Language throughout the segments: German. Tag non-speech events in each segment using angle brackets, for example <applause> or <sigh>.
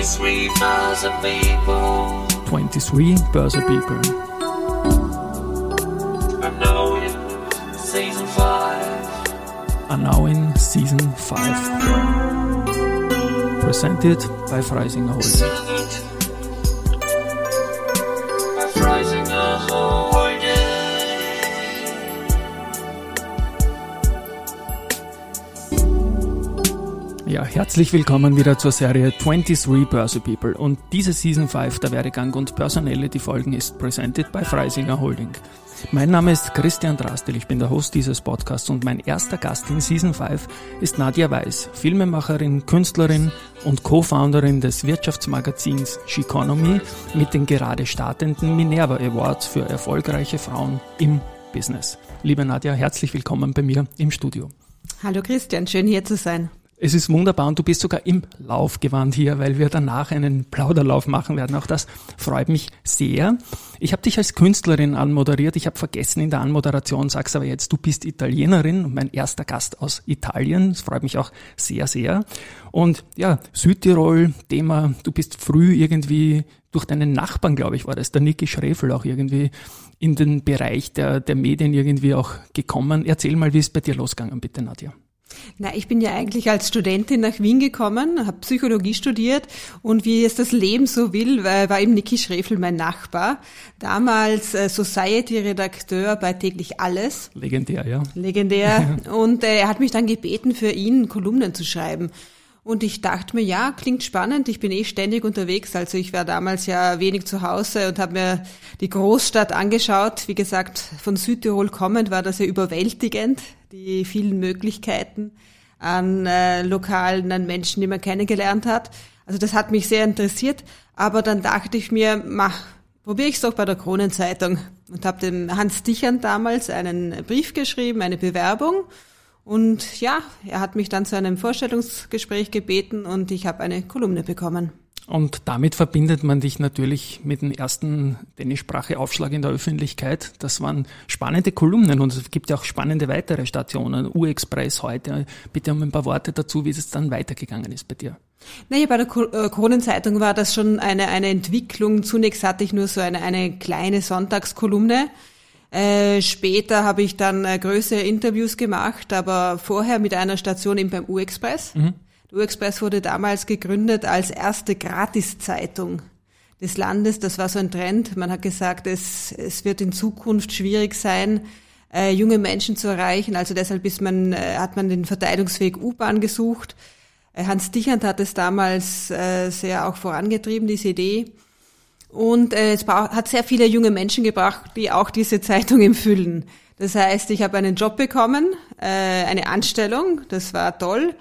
23 Börse People. 23 Börse People. I know in season 5. are now in season 5. Presented by Freisinger herzlich willkommen wieder zur Serie 23 Börse People. Und diese Season 5 der Werdegang und Personality Folgen ist presented by Freisinger Holding. Mein Name ist Christian Drastel, ich bin der Host dieses Podcasts und mein erster Gast in Season 5 ist Nadja Weiß, Filmemacherin, Künstlerin und Co-Founderin des Wirtschaftsmagazins Sheconomy mit den gerade startenden Minerva Awards für erfolgreiche Frauen im Business. Liebe Nadja, herzlich willkommen bei mir im Studio. Hallo Christian, schön hier zu sein. Es ist wunderbar und du bist sogar im Laufgewand hier, weil wir danach einen Plauderlauf machen werden. Auch das freut mich sehr. Ich habe dich als Künstlerin anmoderiert. Ich habe vergessen in der Anmoderation, sag's aber jetzt, du bist Italienerin und mein erster Gast aus Italien. Das freut mich auch sehr, sehr. Und ja, Südtirol, Thema, du bist früh irgendwie durch deinen Nachbarn, glaube ich, war das, der Niki Schrefel auch irgendwie in den Bereich der, der Medien irgendwie auch gekommen. Erzähl mal, wie ist bei dir losgegangen, bitte Nadja. Na, ich bin ja eigentlich als Studentin nach Wien gekommen, habe Psychologie studiert und wie es das Leben so will, war eben Niki Schrefel mein Nachbar. Damals äh, Society-Redakteur bei täglich alles. Legendär, ja. Legendär. <laughs> und äh, er hat mich dann gebeten, für ihn Kolumnen zu schreiben. Und ich dachte mir, ja, klingt spannend, ich bin eh ständig unterwegs. Also ich war damals ja wenig zu Hause und habe mir die Großstadt angeschaut. Wie gesagt, von Südtirol kommend war das ja überwältigend, die vielen Möglichkeiten an äh, Lokalen, an Menschen, die man kennengelernt hat. Also das hat mich sehr interessiert. Aber dann dachte ich mir, mach, probiere ich es doch bei der Kronenzeitung. Und habe dem Hans Dichern damals einen Brief geschrieben, eine Bewerbung. Und ja, er hat mich dann zu einem Vorstellungsgespräch gebeten und ich habe eine Kolumne bekommen. Und damit verbindet man dich natürlich mit dem ersten Dänischsprache-Aufschlag in der Öffentlichkeit. Das waren spannende Kolumnen und es gibt ja auch spannende weitere Stationen. U-Express heute. Bitte um ein paar Worte dazu, wie es dann weitergegangen ist bei dir. Naja, bei der Kronenzeitung war das schon eine, eine Entwicklung. Zunächst hatte ich nur so eine, eine kleine Sonntagskolumne. Äh, später habe ich dann äh, größere Interviews gemacht, aber vorher mit einer Station eben beim U-Express. Mhm. U-Express wurde damals gegründet als erste Gratiszeitung des Landes. Das war so ein Trend. Man hat gesagt, es, es wird in Zukunft schwierig sein, äh, junge Menschen zu erreichen. Also deshalb ist man, äh, hat man den Verteilungsweg U-Bahn gesucht. Äh, Hans Dichand hat es damals äh, sehr auch vorangetrieben, diese Idee. Und äh, es hat sehr viele junge Menschen gebracht, die auch diese Zeitung empfüllen. Das heißt, ich habe einen Job bekommen, äh, eine Anstellung, das war toll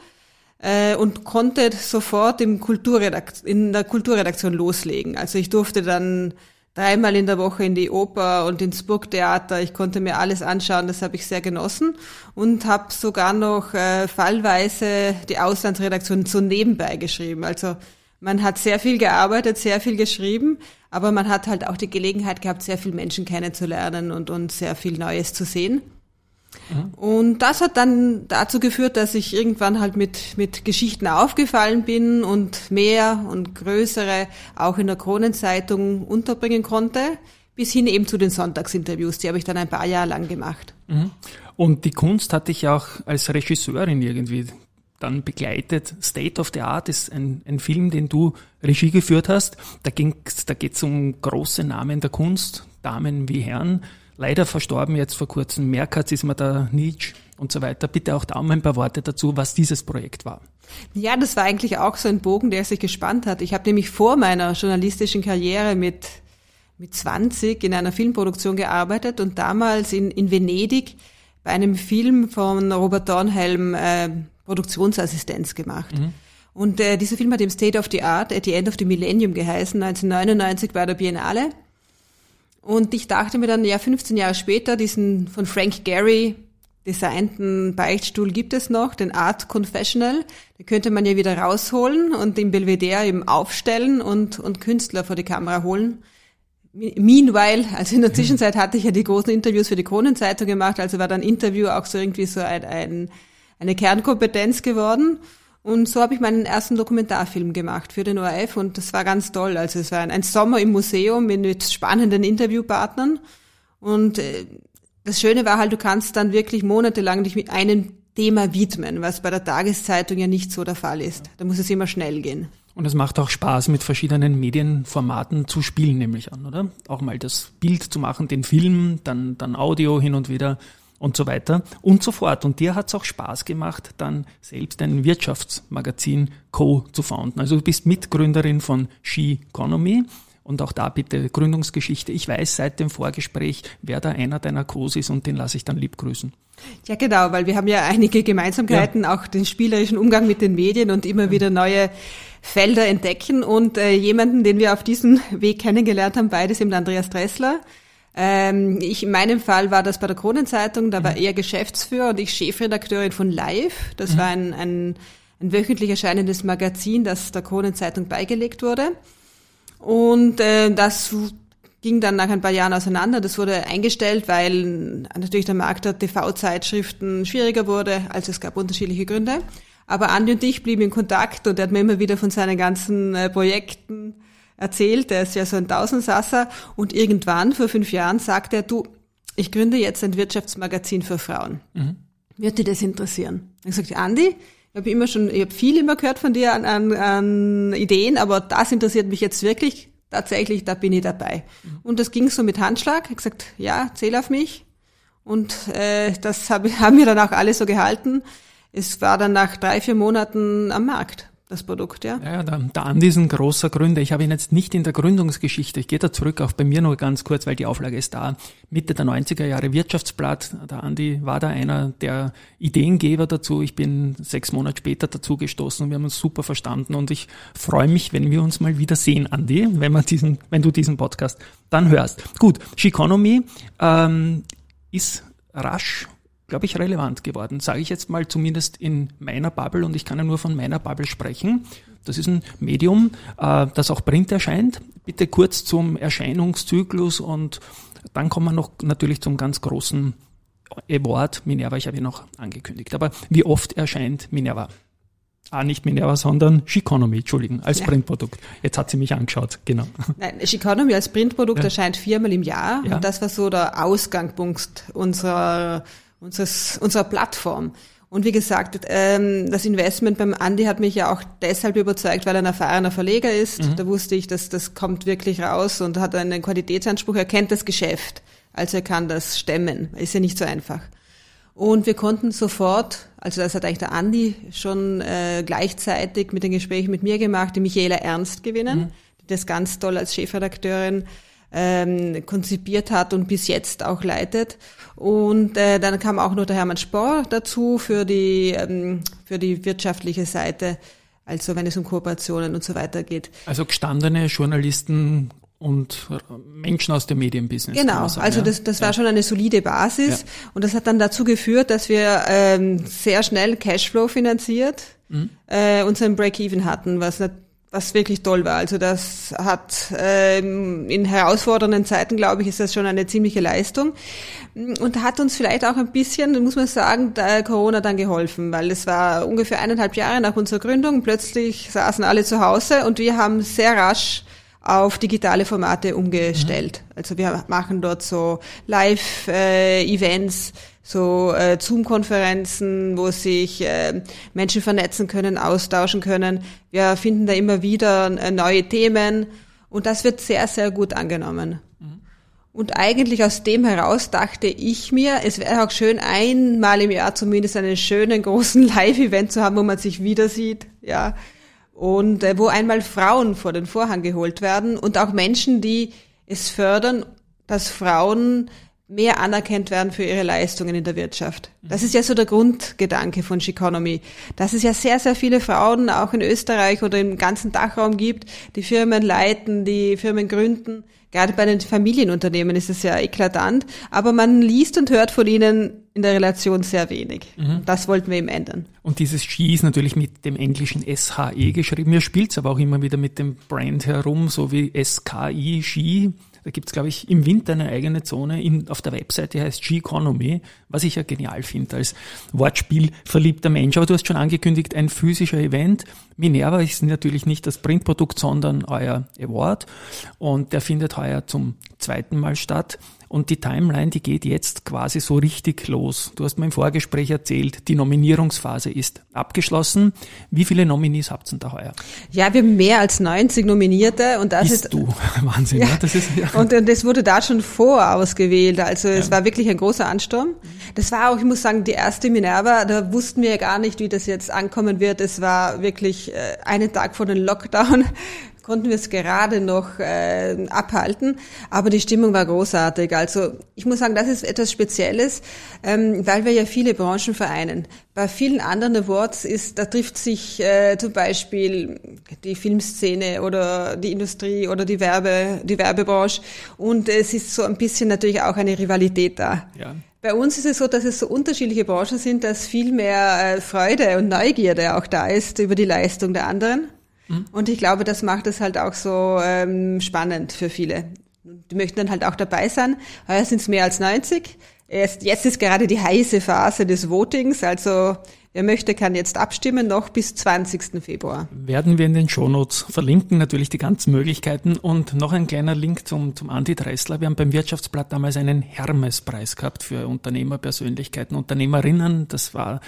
äh, und konnte sofort im Kulturredakt in der Kulturredaktion loslegen. Also ich durfte dann dreimal in der Woche in die Oper und ins Burgtheater. Ich konnte mir alles anschauen, das habe ich sehr genossen und habe sogar noch äh, fallweise die Auslandsredaktion so nebenbei geschrieben. Also man hat sehr viel gearbeitet, sehr viel geschrieben, aber man hat halt auch die Gelegenheit gehabt, sehr viele Menschen kennenzulernen und, und sehr viel Neues zu sehen. Und das hat dann dazu geführt, dass ich irgendwann halt mit, mit Geschichten aufgefallen bin und mehr und größere auch in der Kronenzeitung unterbringen konnte, bis hin eben zu den Sonntagsinterviews. Die habe ich dann ein paar Jahre lang gemacht. Mhm. Und die Kunst hatte ich auch als Regisseurin irgendwie dann begleitet. State of the Art ist ein, ein Film, den du Regie geführt hast. Da, ging's, da geht es um große Namen der Kunst, Damen wie Herren. Leider verstorben jetzt vor kurzem Merkatz ist mir da Nietzsche und so weiter. Bitte auch da mal ein paar Worte dazu, was dieses Projekt war. Ja, das war eigentlich auch so ein Bogen, der sich gespannt hat. Ich habe nämlich vor meiner journalistischen Karriere mit, mit 20 in einer Filmproduktion gearbeitet und damals in, in Venedig bei einem Film von Robert Dornhelm äh, Produktionsassistenz gemacht. Mhm. Und äh, dieser Film hat im State of the Art at the End of the Millennium geheißen, 1999 bei der Biennale. Und ich dachte mir dann, ja, 15 Jahre später, diesen von Frank Gehry designten Beichtstuhl gibt es noch, den Art Confessional. Den könnte man ja wieder rausholen und den Belvedere eben aufstellen und, und Künstler vor die Kamera holen. Meanwhile, also in der Zwischenzeit hatte ich ja die großen Interviews für die Kronenzeitung gemacht, also war dann Interview auch so irgendwie so ein, ein eine Kernkompetenz geworden. Und so habe ich meinen ersten Dokumentarfilm gemacht für den ORF und das war ganz toll. Also es war ein, ein Sommer im Museum mit, mit spannenden Interviewpartnern. Und äh, das Schöne war halt, du kannst dann wirklich monatelang dich mit einem Thema widmen, was bei der Tageszeitung ja nicht so der Fall ist. Da muss es immer schnell gehen. Und es macht auch Spaß, mit verschiedenen Medienformaten zu spielen, nämlich an, oder? Auch mal das Bild zu machen, den Film, dann, dann Audio hin und wieder und so weiter und so fort. Und dir hat es auch Spaß gemacht, dann selbst ein Wirtschaftsmagazin Co. zu founden. Also du bist Mitgründerin von She Economy. Und auch da bitte Gründungsgeschichte. Ich weiß seit dem Vorgespräch, wer da einer deiner Co's ist und den lasse ich dann lieb grüßen. Ja, genau, weil wir haben ja einige Gemeinsamkeiten, ja. auch den spielerischen Umgang mit den Medien und immer wieder neue Felder entdecken. Und äh, jemanden, den wir auf diesem Weg kennengelernt haben, beides eben Andreas Dressler. Ähm, ich, in meinem Fall war das bei der Kronenzeitung, da war mhm. er Geschäftsführer und ich Chefredakteurin von Live. Das mhm. war ein, ein, ein wöchentlich erscheinendes Magazin, das der Kronenzeitung beigelegt wurde. Und äh, das ging dann nach ein paar Jahren auseinander. Das wurde eingestellt, weil natürlich der Markt der TV-Zeitschriften schwieriger wurde. Also es gab unterschiedliche Gründe. Aber Andi und ich blieben in Kontakt und er hat mir immer wieder von seinen ganzen äh, Projekten erzählt. Er ist ja so ein Tausendsasser. Und irgendwann, vor fünf Jahren, sagte er, du, ich gründe jetzt ein Wirtschaftsmagazin für Frauen. Mhm. Würde dir das interessieren? Ich sagte, Andi, ich habe immer schon, ich habe viel immer gehört von dir an, an, an Ideen, aber das interessiert mich jetzt wirklich. Tatsächlich, da bin ich dabei. Mhm. Und das ging so mit Handschlag. Ich gesagt, ja, zähl auf mich. Und äh, das hab, <laughs> haben wir dann auch alle so gehalten. Es war dann nach drei, vier Monaten am Markt das Produkt, ja. Ja, der, der Andi ist ein großer Gründer. Ich habe ihn jetzt nicht in der Gründungsgeschichte. Ich gehe da zurück, auch bei mir nur ganz kurz, weil die Auflage ist da. Mitte der 90er Jahre Wirtschaftsblatt. Der Andi war da einer der Ideengeber dazu. Ich bin sechs Monate später dazu gestoßen und wir haben uns super verstanden und ich freue mich, wenn wir uns mal wieder sehen, Andi, wenn man diesen, wenn du diesen Podcast dann hörst. Gut, Sheconomy ähm, ist rasch glaube ich, relevant geworden, sage ich jetzt mal zumindest in meiner Bubble und ich kann ja nur von meiner Bubble sprechen. Das ist ein Medium, äh, das auch Print erscheint. Bitte kurz zum Erscheinungszyklus und dann kommen wir noch natürlich zum ganz großen Award Minerva, ich habe ihn noch angekündigt. Aber wie oft erscheint Minerva? Ah, nicht Minerva, sondern Sheconomy, Entschuldigen, als ja. Printprodukt. Jetzt hat sie mich angeschaut, genau. Nein, Sheconomy als Printprodukt ja. erscheint viermal im Jahr. Ja. Und das war so der Ausgangspunkt unserer unseres, unserer Plattform. Und wie gesagt, ähm, das Investment beim Andy hat mich ja auch deshalb überzeugt, weil er ein erfahrener Verleger ist. Mhm. Da wusste ich, dass das kommt wirklich raus und hat einen Qualitätsanspruch. Er kennt das Geschäft, also er kann das stemmen. Ist ja nicht so einfach. Und wir konnten sofort, also das hat eigentlich der Andi schon äh, gleichzeitig mit den Gesprächen mit mir gemacht, die Michaela Ernst gewinnen, mhm. die das ganz toll als Chefredakteurin ähm, konzipiert hat und bis jetzt auch leitet. Und äh, dann kam auch noch der Hermann Spohr dazu für die, ähm, für die wirtschaftliche Seite, also wenn es um Kooperationen und so weiter geht. Also gestandene Journalisten und Menschen aus dem Medienbusiness. Genau, sagen, also das, das war schon eine solide Basis ja. und das hat dann dazu geführt, dass wir ähm, sehr schnell Cashflow finanziert mhm. äh, unseren Break-Even hatten, was was wirklich toll war. Also das hat ähm, in herausfordernden Zeiten, glaube ich, ist das schon eine ziemliche Leistung und hat uns vielleicht auch ein bisschen, muss man sagen, da Corona dann geholfen, weil es war ungefähr eineinhalb Jahre nach unserer Gründung. Plötzlich saßen alle zu Hause und wir haben sehr rasch auf digitale Formate umgestellt. Mhm. Also wir machen dort so Live-Events. Äh, so äh, Zoom-Konferenzen, wo sich äh, Menschen vernetzen können, austauschen können. Wir finden da immer wieder äh, neue Themen und das wird sehr, sehr gut angenommen. Mhm. Und eigentlich aus dem heraus dachte ich mir, es wäre auch schön, einmal im Jahr zumindest einen schönen großen <laughs> Live-Event zu haben, wo man sich wieder sieht, ja. Und äh, wo einmal Frauen vor den Vorhang geholt werden und auch Menschen, die es fördern, dass Frauen mehr anerkannt werden für ihre Leistungen in der Wirtschaft. Das ist ja so der Grundgedanke von Sheconomy, dass es ja sehr, sehr viele Frauen auch in Österreich oder im ganzen Dachraum gibt, die Firmen leiten, die Firmen gründen. Gerade bei den Familienunternehmen ist es ja eklatant, aber man liest und hört von ihnen in der Relation sehr wenig. Mhm. Das wollten wir eben ändern. Und dieses Ski ist natürlich mit dem englischen SHE geschrieben. Mir spielt es aber auch immer wieder mit dem Brand herum, so wie SKI, Ski Da gibt's glaube ich, im Winter eine eigene Zone in, auf der Webseite, die heißt G-Economy, was ich ja genial finde als Wortspiel verliebter Mensch. Aber du hast schon angekündigt, ein physischer Event. Minerva ist natürlich nicht das Printprodukt, sondern euer Award. Und der findet heuer zum zweiten Mal statt. Und die Timeline, die geht jetzt quasi so richtig los. Du hast mir im Vorgespräch erzählt, die Nominierungsphase ist abgeschlossen. Wie viele Nominees habt ihr da heuer? Ja, wir haben mehr als 90 Nominierte und das ist, ist du <laughs> Wahnsinn. Ja. Ja. Das ist, ja. Und, und das wurde da schon vorausgewählt. Also es Ja. war wirklich ein großer Ansturm. Das war auch, ich muss sagen, die erste Minerva, da wussten wir ja gar nicht, wie das jetzt ankommen wird. Es war wirklich äh, einen Tag vor dem Lockdown konnten wir es gerade noch äh, abhalten, aber die Stimmung war großartig. Also ich muss sagen, das ist etwas Spezielles, ähm, weil wir ja viele Branchen vereinen. Bei vielen anderen Awards ist, da trifft sich äh, zum Beispiel die Filmszene oder die Industrie oder die Werbe, die Werbebranche und es ist so ein bisschen natürlich auch eine Rivalität da. Ja. Bei uns ist es so, dass es so unterschiedliche Branchen sind, dass viel mehr äh, Freude und Neugierde auch da ist über die Leistung der anderen. Und ich glaube, das macht es halt auch so ähm, spannend für viele. Die möchten dann halt auch dabei sein. Heuer sind es mehr als 90. Erst, jetzt ist gerade die heiße Phase des Votings. Also wer möchte, kann jetzt abstimmen, noch bis 20. Februar. Werden wir in den Shownotes verlinken, natürlich die ganzen Möglichkeiten. Und noch ein kleiner Link zum, zum Andi Dressler. Wir haben beim Wirtschaftsblatt damals einen Hermes-Preis gehabt für Unternehmerpersönlichkeiten, Unternehmerinnen. Das war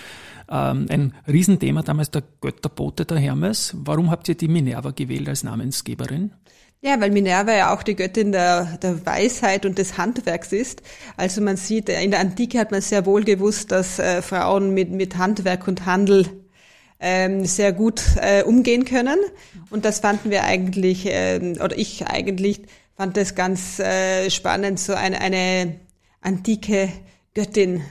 ähm, ein Riesenthema damals, der Götterbote der Hermes. Warum habt ihr die Minerva gewählt als Namensgeberin? Ja, weil Minerva ja auch die Göttin der, der Weisheit und des Handwerks ist. Also man sieht, in der Antike hat man sehr wohl gewusst, dass äh, Frauen mit, mit Handwerk und Handel ähm, sehr gut äh, umgehen können. Und das fanden wir eigentlich, ähm, oder ich eigentlich fand das ganz äh, spannend, so eine, eine antike Göttin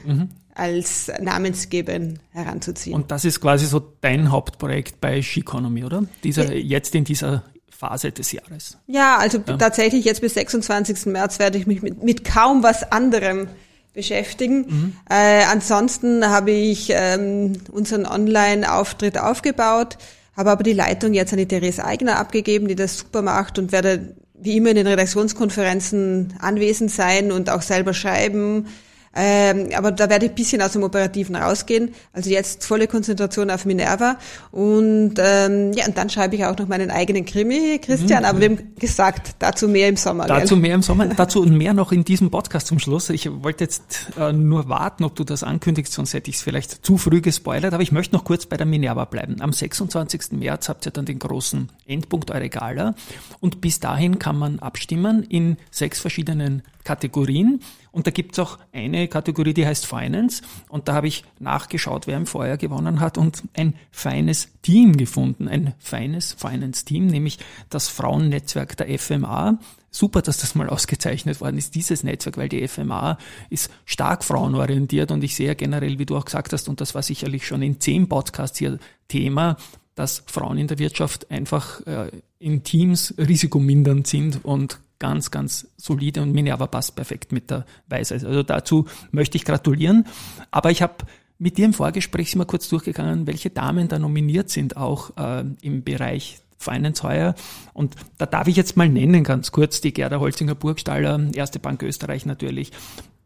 als Namensgeberin heranzuziehen. Und das ist quasi so dein Hauptprojekt bei Sheconomy, oder? Dieser, jetzt in dieser Phase des Jahres. Ja, also tatsächlich jetzt bis 26. März werde ich mich mit, mit kaum was anderem beschäftigen. Äh, ansonsten habe ich ähm, unseren Online-Auftritt aufgebaut, habe aber die Leitung jetzt an die Therese Eigner abgegeben, die das super macht und werde wie immer in den Redaktionskonferenzen anwesend sein und auch selber schreiben. Ähm, aber da werde ich ein bisschen aus dem Operativen rausgehen. Also jetzt volle Konzentration auf Minerva. Und ähm, ja, und dann schreibe ich auch noch meinen eigenen Krimi, Christian. Aber wir haben gesagt, dazu mehr im Sommer. Dazu gell? mehr im Sommer, dazu und mehr noch in diesem Podcast zum Schluss. Ich wollte jetzt äh, nur warten, ob du das ankündigst, sonst hätte ich es vielleicht zu früh gespoilert, aber ich möchte noch kurz bei der Minerva bleiben. Am 26. März habt ihr dann den großen Endpunkt eurer Gala und bis dahin kann man abstimmen in sechs verschiedenen Kategorien. Und da gibt's auch eine Kategorie, die heißt Finance. Und da habe ich nachgeschaut, wer im Vorjahr gewonnen hat und ein feines Team gefunden. Ein feines Finance-Team, nämlich das Frauennetzwerk der FMA. Super, dass das mal ausgezeichnet worden ist, dieses Netzwerk, weil die FMA ist stark frauenorientiert und ich sehe ja generell, wie du auch gesagt hast, und das war sicherlich schon in zehn Podcasts hier Thema, dass Frauen in der Wirtschaft einfach äh, in Teams risikomindernd sind und ganz, ganz solide und Minerva passt perfekt mit der Weisheit. Also dazu möchte ich gratulieren. Aber ich habe mit dir im Vorgespräch wir kurz durchgegangen, welche Damen da nominiert sind, auch äh, im Bereich Finance heuer. Und da darf ich jetzt mal nennen, ganz kurz, die Gerda Holzinger Burgstaller, Erste Bank Österreich natürlich,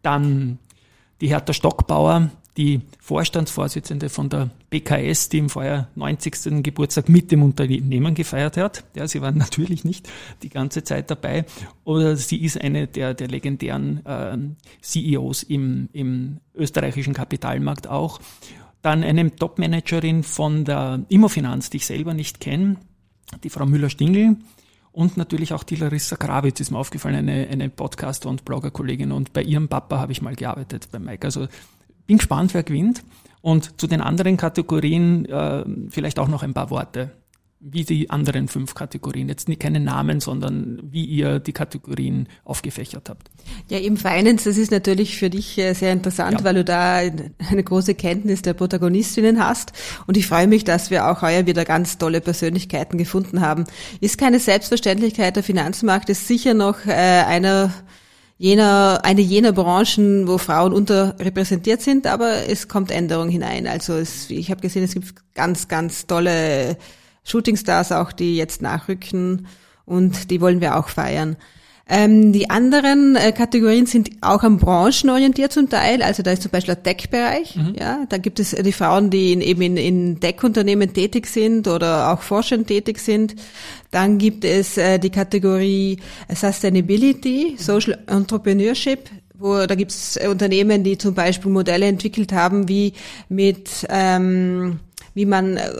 dann die Hertha Stockbauer, die Vorstandsvorsitzende von der BKS, die im Vorjahr 90. Geburtstag mit dem Unternehmen gefeiert hat. Ja, sie war <laughs> natürlich nicht die ganze Zeit dabei. Oder sie ist eine der, der legendären äh, CEOs im, im österreichischen Kapitalmarkt auch. Dann eine Topmanagerin von der Immofinanz, die ich selber nicht kenne, die Frau Müller-Stingl. Und natürlich auch die Larissa Krawitz ist mir aufgefallen, eine, eine Podcaster- und Blogger-Kollegin. Und bei ihrem Papa habe ich mal gearbeitet, bei Mike. Also bin gespannt, wer gewinnt. Und zu den anderen Kategorien äh, vielleicht auch noch ein paar Worte. Wie die anderen fünf Kategorien. Jetzt nicht keine Namen, sondern wie ihr die Kategorien aufgefächert habt. Ja, im Finance, das ist natürlich für dich äh, sehr interessant, Ja. weil du da eine große Kenntnis der Protagonistinnen hast. Und ich freue mich, dass wir auch heuer wieder ganz tolle Persönlichkeiten gefunden haben. Ist keine Selbstverständlichkeit, der Finanzmarkt ist sicher noch äh, einer jener, eine jener Branchen, wo Frauen unterrepräsentiert sind, aber es kommt Änderung hinein. Also es, ich habe gesehen, es gibt ganz, ganz tolle Shootingstars auch, die jetzt nachrücken und die wollen wir auch feiern. Ähm, die anderen äh, Kategorien sind auch am Branchen orientiert zum Teil. Also da ist zum Beispiel der Tech-Bereich. Ja, da gibt es die Frauen, die in, eben in, in Tech-Unternehmen tätig sind oder auch forschend tätig sind. Dann gibt es äh, die Kategorie äh, Sustainability, Social Entrepreneurship. Wo, da gibt es äh, Unternehmen, die zum Beispiel Modelle entwickelt haben, wie mit ähm, wie man äh,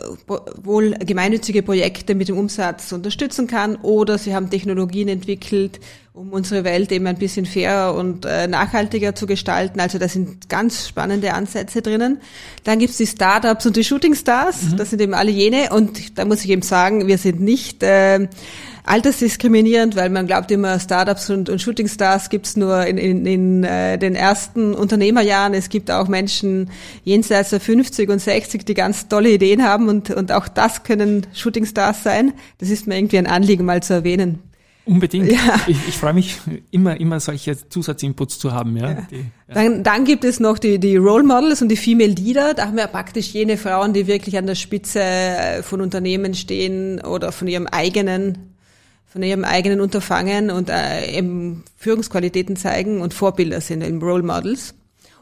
wohl gemeinnützige Projekte mit dem Umsatz unterstützen kann oder sie haben Technologien entwickelt, um unsere Welt eben ein bisschen fairer und äh, nachhaltiger zu gestalten. Also da sind ganz spannende Ansätze drinnen. Dann gibt's die Startups und die Shooting Stars. Das sind eben alle jene. Und da muss ich eben sagen, wir sind nicht äh, altersdiskriminierend, weil man glaubt immer, Startups und, und Shooting Stars gibt's nur in, in, in äh, den ersten Unternehmerjahren. Es gibt auch Menschen jenseits der 50 und 60, die ganz tolle Ideen haben und, und auch das können Shooting Stars sein. Das ist mir irgendwie ein Anliegen, mal zu erwähnen. Unbedingt. Ja. Ich, ich freue mich immer, immer solche Zusatzinputs zu haben. Ja. Die, ja. Dann, dann gibt es noch die, die Role Models und die Female Leader. Da haben wir praktisch jene Frauen, die wirklich an der Spitze äh, von Unternehmen stehen oder von ihrem eigenen von ihrem eigenen Unterfangen und äh, eben Führungsqualitäten zeigen und Vorbilder sind eben Role Models.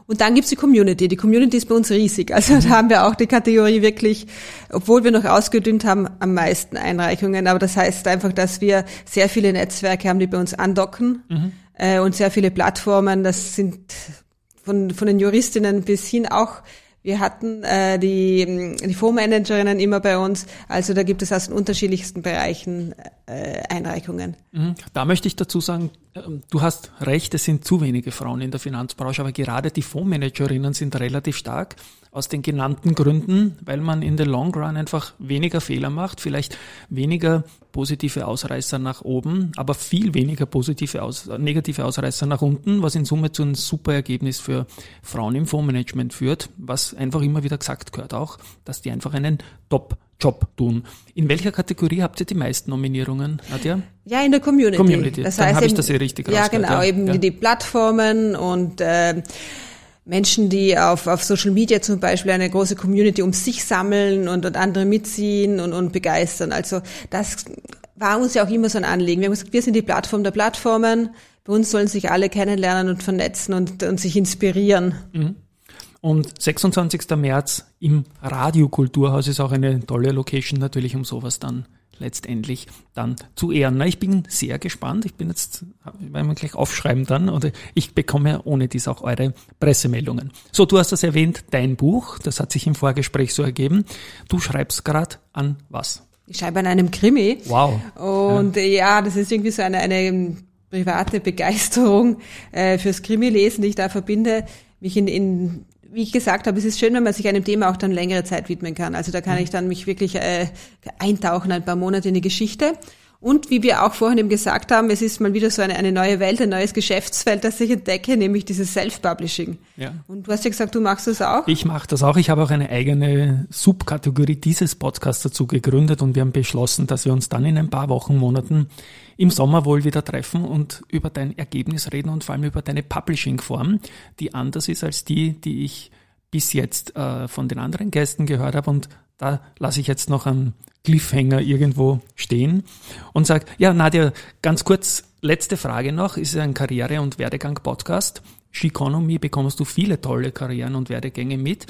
Und dann gibt's die Community. Die Community ist bei uns riesig. Also da haben wir auch die Kategorie wirklich, obwohl wir noch ausgedünnt haben, am meisten Einreichungen. Aber das heißt einfach, dass wir sehr viele Netzwerke haben, die bei uns andocken äh, und sehr viele Plattformen. Das sind von, von den Juristinnen bis hin auch wir hatten äh, die, die Fondsmanagerinnen immer bei uns, also da gibt es aus den unterschiedlichsten Bereichen äh, Einreichungen. Mhm. Da möchte ich dazu sagen, ähm, du hast recht, es sind zu wenige Frauen in der Finanzbranche, aber gerade die Fondsmanagerinnen sind relativ stark aus den genannten Gründen, weil man in der Long Run einfach weniger Fehler macht, vielleicht weniger positive Ausreißer nach oben, aber viel weniger positive Aus negative Ausreißer nach unten, was in Summe zu einem super Ergebnis für Frauen im Fondsmanagement führt, was einfach immer wieder gesagt gehört auch, dass die einfach einen Top Job tun. In welcher Kategorie habt ihr die meisten Nominierungen, Nadja? Ja, in der Community. Community. Das Dann heißt habe ich das eh richtig Ja, genau, ja. eben Ja. die Plattformen und äh, Menschen, die auf, auf Social Media zum Beispiel eine große Community um sich sammeln und, und andere mitziehen und, und begeistern. Also das war uns ja auch immer so ein Anliegen. Wir haben gesagt, wir sind die Plattform der Plattformen. Bei uns sollen sich alle kennenlernen und vernetzen und, und sich inspirieren. Und 26. März im Radiokulturhaus ist auch eine tolle Location natürlich, um sowas dann letztendlich dann zu ehren. Na, ich bin sehr gespannt. Ich bin jetzt, werden wir gleich aufschreiben dann, oder ich bekomme ohne dies auch eure Pressemeldungen. So, du hast das erwähnt, dein Buch, das hat sich im Vorgespräch so ergeben. Du schreibst gerade an was? Ich schreibe an einem Krimi. Wow. Und äh, ja, das ist irgendwie so eine, eine private Begeisterung äh, fürs Krimi-Lesen, die ich da verbinde. Mich in, in, wie ich gesagt habe, es ist schön, wenn man sich einem Thema auch dann längere Zeit widmen kann. Also da kann ich dann mich wirklich äh, eintauchen, ein paar Monate in die Geschichte. Und wie wir auch vorhin eben gesagt haben, es ist mal wieder so eine, eine neue Welt, ein neues Geschäftsfeld, das ich entdecke, nämlich dieses Self-Publishing. Ja. Und du hast ja gesagt, du machst das auch. Ich mache das auch. Ich habe auch eine eigene Subkategorie dieses Podcasts dazu gegründet und wir haben beschlossen, dass wir uns dann in ein paar Wochen, Monaten im Sommer wohl wieder treffen und über dein Ergebnis reden und vor allem über deine Publishing-Form, die anders ist als die, die ich bis jetzt äh, von den anderen Gästen gehört habe und da lasse ich jetzt noch einen Cliffhanger irgendwo stehen und sage, ja Nadja, ganz kurz, letzte Frage noch, ist ein Karriere- und Werdegang-Podcast. Sheconomy bekommst du viele tolle Karrieren und Werdegänge mit.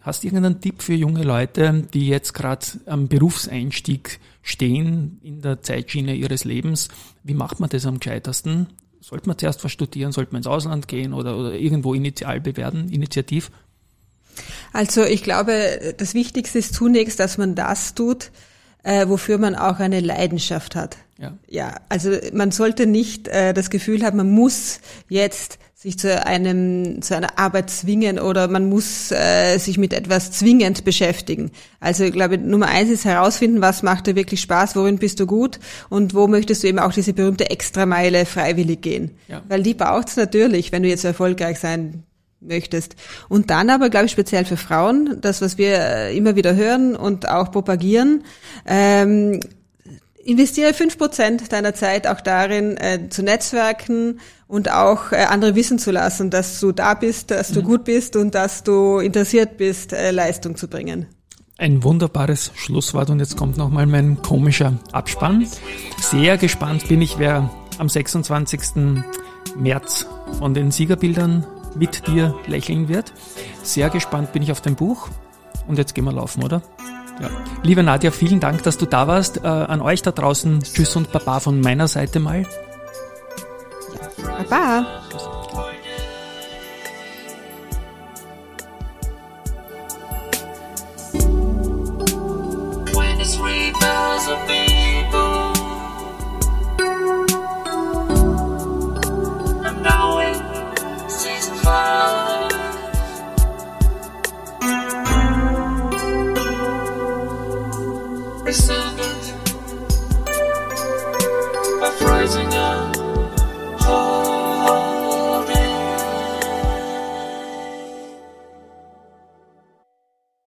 Hast du irgendeinen Tipp für junge Leute, die jetzt gerade am Berufseinstieg stehen in der Zeitschiene ihres Lebens? Wie macht man das am gescheitersten? Sollte man zuerst was studieren? Sollte man ins Ausland gehen oder, oder irgendwo initial bewerben, initiativ? Also ich glaube, das Wichtigste ist zunächst, dass man das tut, äh, wofür man auch eine Leidenschaft hat. Ja. Ja, also man sollte nicht äh, das Gefühl haben, man muss jetzt sich zu einem zu einer Arbeit zwingen oder man muss äh, sich mit etwas zwingend beschäftigen. Also ich glaube, Nummer eins ist herausfinden, was macht dir wirklich Spaß, worin bist du gut und wo möchtest du eben auch diese berühmte Extrameile freiwillig gehen. Ja. Weil die braucht's natürlich, wenn du jetzt erfolgreich sein möchtest. Und dann aber, glaube ich, speziell für Frauen, das, was wir äh, immer wieder hören und auch propagieren, ähm, investiere fünf Prozent deiner Zeit auch darin, äh, zu netzwerken und auch äh, andere wissen zu lassen, dass du da bist, dass du gut bist und dass du interessiert bist, äh, Leistung zu bringen. Ein wunderbares Schlusswort und jetzt kommt nochmal mein komischer Abspann. Sehr gespannt bin ich, wer am 26. März von den Siegerbildern mit dir lächeln wird. Sehr gespannt bin ich auf dein Buch. Und jetzt gehen wir laufen, oder? Ja. Liebe Nadja, vielen Dank, dass du da warst. Äh, an euch da draußen Tschüss und Baba von meiner Seite mal. Baba.